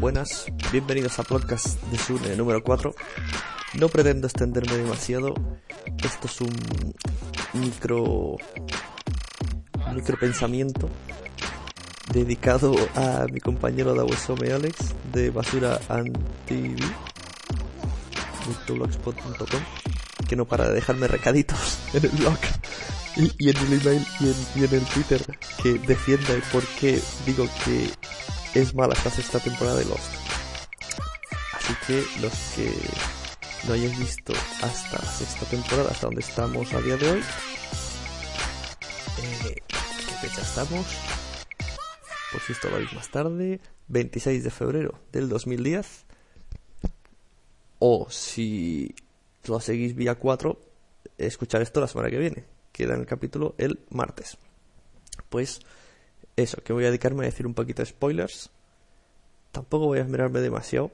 buenas, bienvenidos a podcast de Sune número 4. No pretendo extenderme demasiado, esto es un micro micro pensamiento dedicado a mi compañero de Awesome Alex de Basura Antivi que no para de dejarme recaditos en el blog y, en el email y en, y en el Twitter que defiende por qué digo que es mala esta sexta temporada de Lost. Así que los que no hayáis visto hasta sexta temporada, hasta donde estamos a día de hoy, eh, ¿qué fecha estamos? Por si esto lo veis más tarde, 26 de febrero del 2010. O si lo seguís vía 4, escuchar esto la semana que viene. Queda en el capítulo el martes. Pues eso, que voy a dedicarme a decir un poquito de spoilers. Tampoco voy a esmerarme demasiado.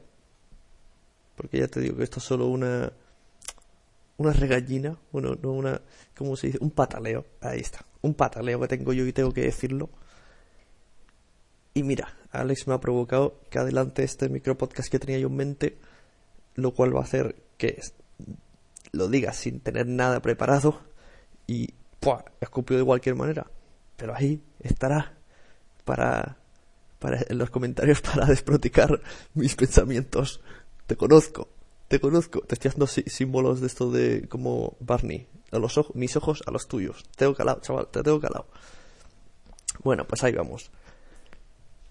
Porque ya te digo que esto es solo una. Una regallina. Bueno, no una. ¿Cómo se dice? Un pataleo. Ahí está. Un pataleo que tengo yo y tengo que decirlo. Y mira, Alex me ha provocado que adelante este micro podcast que tenía yo en mente. Lo cual va a hacer que lo diga sin tener nada preparado. Y. ¡pua! Escupido de cualquier manera. Pero ahí estará para, para en los comentarios para desproticar mis pensamientos. Te conozco, te conozco. Te estoy haciendo símbolos de esto de como Barney. A los ojos, mis ojos a los tuyos. Te tengo calado, chaval, te tengo calado. Bueno, pues ahí vamos.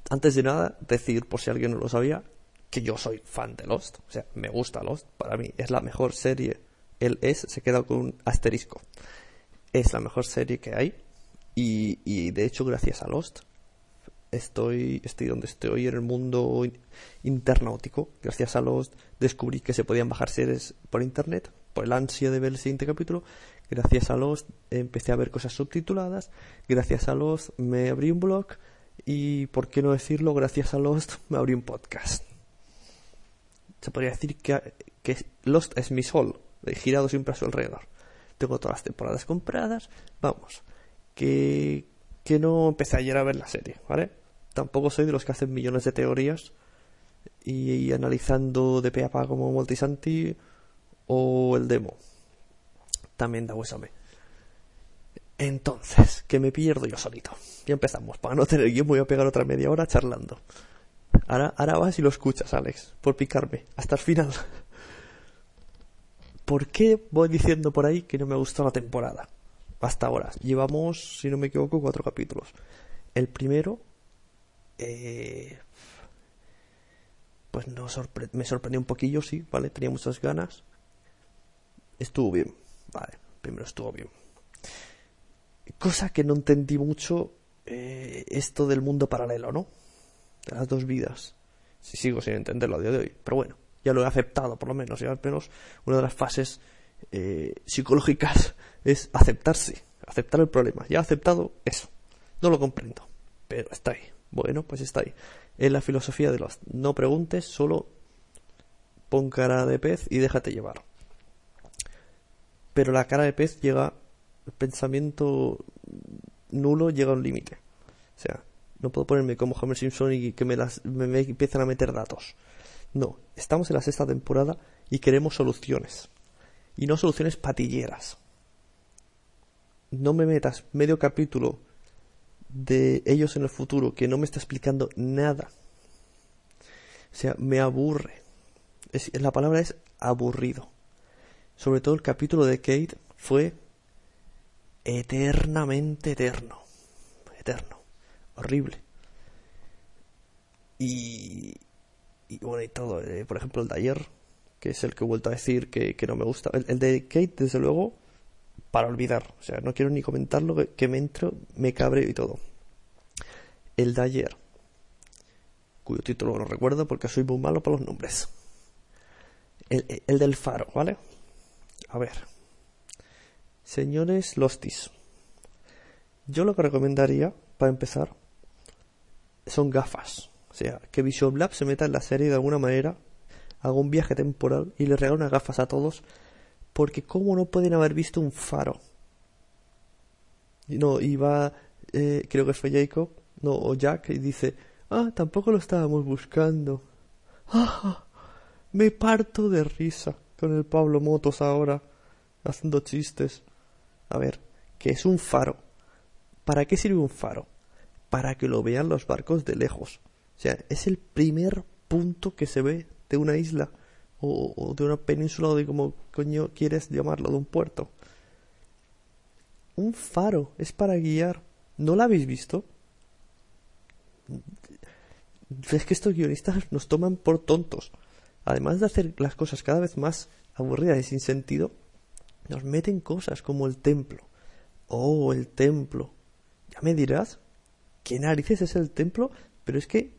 Antes de nada, decir, por si alguien no lo sabía, que yo soy fan de Lost. O sea, me gusta Lost. Para mí es la mejor serie. Él es, se queda con un asterisco. Es la mejor serie que hay. Y, y de hecho, gracias a Lost, estoy, estoy donde estoy en el mundo internautico. Gracias a los descubrí que se podían bajar series por internet, por el ansia de ver el siguiente capítulo. Gracias a los empecé a ver cosas subtituladas. Gracias a los me abrí un blog. Y por qué no decirlo, gracias a Lost me abrí un podcast. Se podría decir que, que Lost es mi sol, he girado siempre a su alrededor. Tengo todas las temporadas compradas. Vamos, que, que no empecé ayer a ver la serie, ¿vale? Tampoco soy de los que hacen millones de teorías y, analizando de pe a pa como Multisanti o el demo. También da huesame. Entonces, que me pierdo yo solito. Ya empezamos. Para no tener guion voy a pegar otra media hora charlando. Ahora, ahora vas y lo escuchas, Alex, por picarme. Hasta el final. ¿Por qué voy diciendo por ahí que no me gustó la temporada? Hasta ahora. Llevamos, si no me equivoco, cuatro capítulos. El primero eh, pues no me sorprendió un poquillo, sí, ¿vale? Tenía muchas ganas. Estuvo bien, vale, primero estuvo bien. Cosa que no entendí mucho, eh, esto del mundo paralelo, ¿no? De las dos vidas. Si sigo sin entenderlo a día de hoy, pero bueno, ya lo he aceptado por lo menos, ya al menos una de las fases eh, psicológicas es aceptarse, aceptar el problema. Ya he aceptado eso, no lo comprendo, pero está ahí. Bueno, pues está ahí. Es la filosofía de los no preguntes, solo pon cara de pez y déjate llevar. Pero la cara de pez llega, el pensamiento nulo llega a un límite. O sea, no puedo ponerme como Homer Simpson y que me, las, me, empiezan a meter datos. No, estamos en la sexta temporada y queremos soluciones. Y no soluciones patilleras. No me metas medio capítulo de ellos en el futuro que no me está explicando nada. O sea, me aburre. La palabra es aburrido. Sobre todo el capítulo de Kate fue eternamente eterno. Eterno. Horrible. Y, y bueno, y todo. Eh, por ejemplo, el de ayer, que es el que he vuelto a decir que, no me gusta. El, el, de Kate, desde luego, para olvidar. O sea, no quiero ni comentarlo, que, me entro, me cabre y todo. El de ayer, cuyo título no recuerdo porque soy muy malo para los nombres. El, el del faro, ¿vale? A ver. Señores Lostis. Yo lo que recomendaría, para empezar, son gafas. O sea, que Vision Lab se meta en la serie de alguna manera, haga un viaje temporal y le regale unas gafas a todos porque cómo no pueden haber visto un faro. No, iba, eh, creo que fue Jacob, no, o Jack, y dice, ah, tampoco lo estábamos buscando. Me parto de risa con el Pablo Motos ahora, haciendo chistes. A ver, ¿qué es un faro? ¿Para qué sirve un faro? Para que lo vean los barcos de lejos. O sea, es el primer punto que se ve de una isla o, de una península o de como coño quieres llamarlo, de un puerto. Un faro es para guiar. ¿No lo habéis visto? Es que estos guionistas nos toman por tontos. Además de hacer las cosas cada vez más aburridas y sin sentido, nos meten cosas como el templo. Oh, el templo. Ya me dirás, ¿qué narices es el templo? Pero es que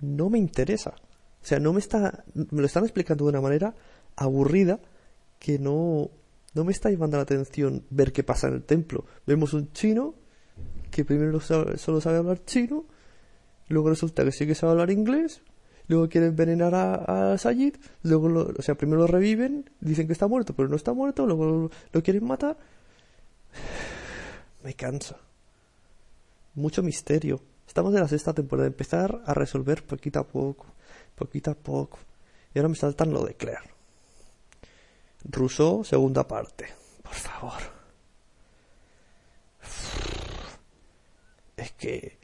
no me interesa. O sea, no me está, me lo están explicando de una manera aburrida que no, no me está llamando la atención ver qué pasa en el templo. Vemos un chino que primero solo sabe hablar chino, luego resulta que sí que sabe hablar inglés, luego quieren envenenar a, a Sayid, luego, lo, o sea, primero lo reviven, dicen que está muerto, pero no está muerto, luego lo, quieren matar. Me cansa. Mucho misterio. Estamos en la sexta temporada, empezar a resolver poquito a poco poquito a poco. Y ahora me saltan lo de Claire. Rousseau, segunda parte. Por favor. Es que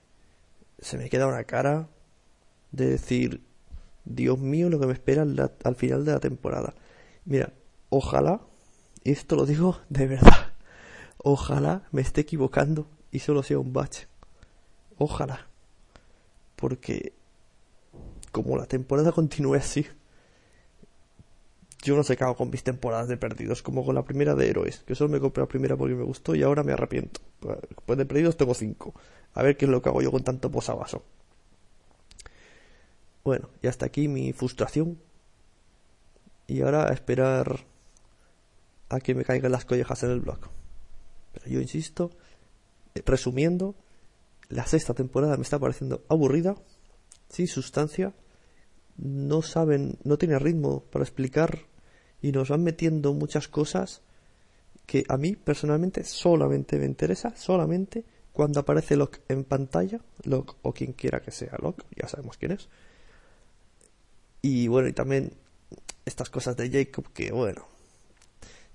se me queda una cara de decir, Dios mío, lo que me espera al final de la temporada. Mira, ojalá, y esto lo digo de verdad, ojalá me esté equivocando y solo sea un bache. Ojalá. Porque como la temporada continúe así, yo no sé qué hago con mis temporadas de perdidos, como con la primera de héroes, que solo me compré la primera porque me gustó y ahora me arrepiento. Pues de perdidos tengo cinco. A ver qué es lo que hago yo con tanto posavasos. Bueno, y hasta aquí mi frustración. Y ahora a esperar a que me caigan las collejas en el blog. Pero yo insisto, eh, resumiendo, la sexta temporada me está pareciendo aburrida, sin sustancia no saben, no tiene ritmo para explicar y nos van metiendo muchas cosas que a mí personalmente solamente me interesa, solamente cuando aparece Locke en pantalla, Locke o quien quiera que sea Locke, ya sabemos quién es. Y bueno, y también estas cosas de Jacob que bueno,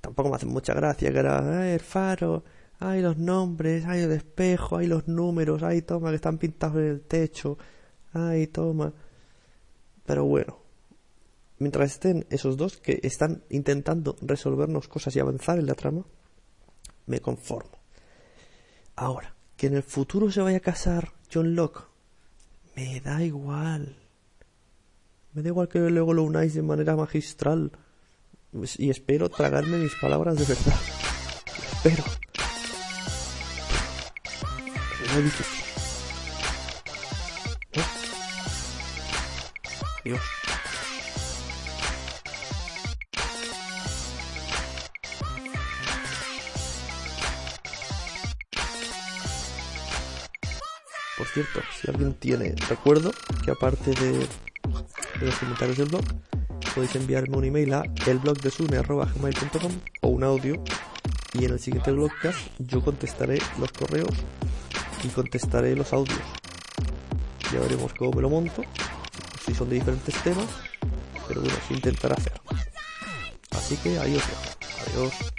tampoco me hacen mucha gracia, que era el faro, hay los nombres, hay el espejo, hay los números, hay toma que están pintados en el techo, ay toma pero bueno, mientras estén esos dos que están intentando resolvernos cosas y avanzar en la trama, me conformo. Ahora, que en el futuro se vaya a casar John Locke, me da igual. Me da igual que luego lo unáis de manera magistral. Y espero tragarme mis palabras de verdad. Espero. Por cierto, si alguien tiene recuerdo, que aparte de, los comentarios del blog, podéis enviarme un email a elblogdesune.gmail.com o un audio. Y en el siguiente blogcast yo contestaré los correos y contestaré los audios. Ya veremos cómo me lo monto son de diferentes temas, pero bueno, se intentará hacer. Así que dejo. Adiós.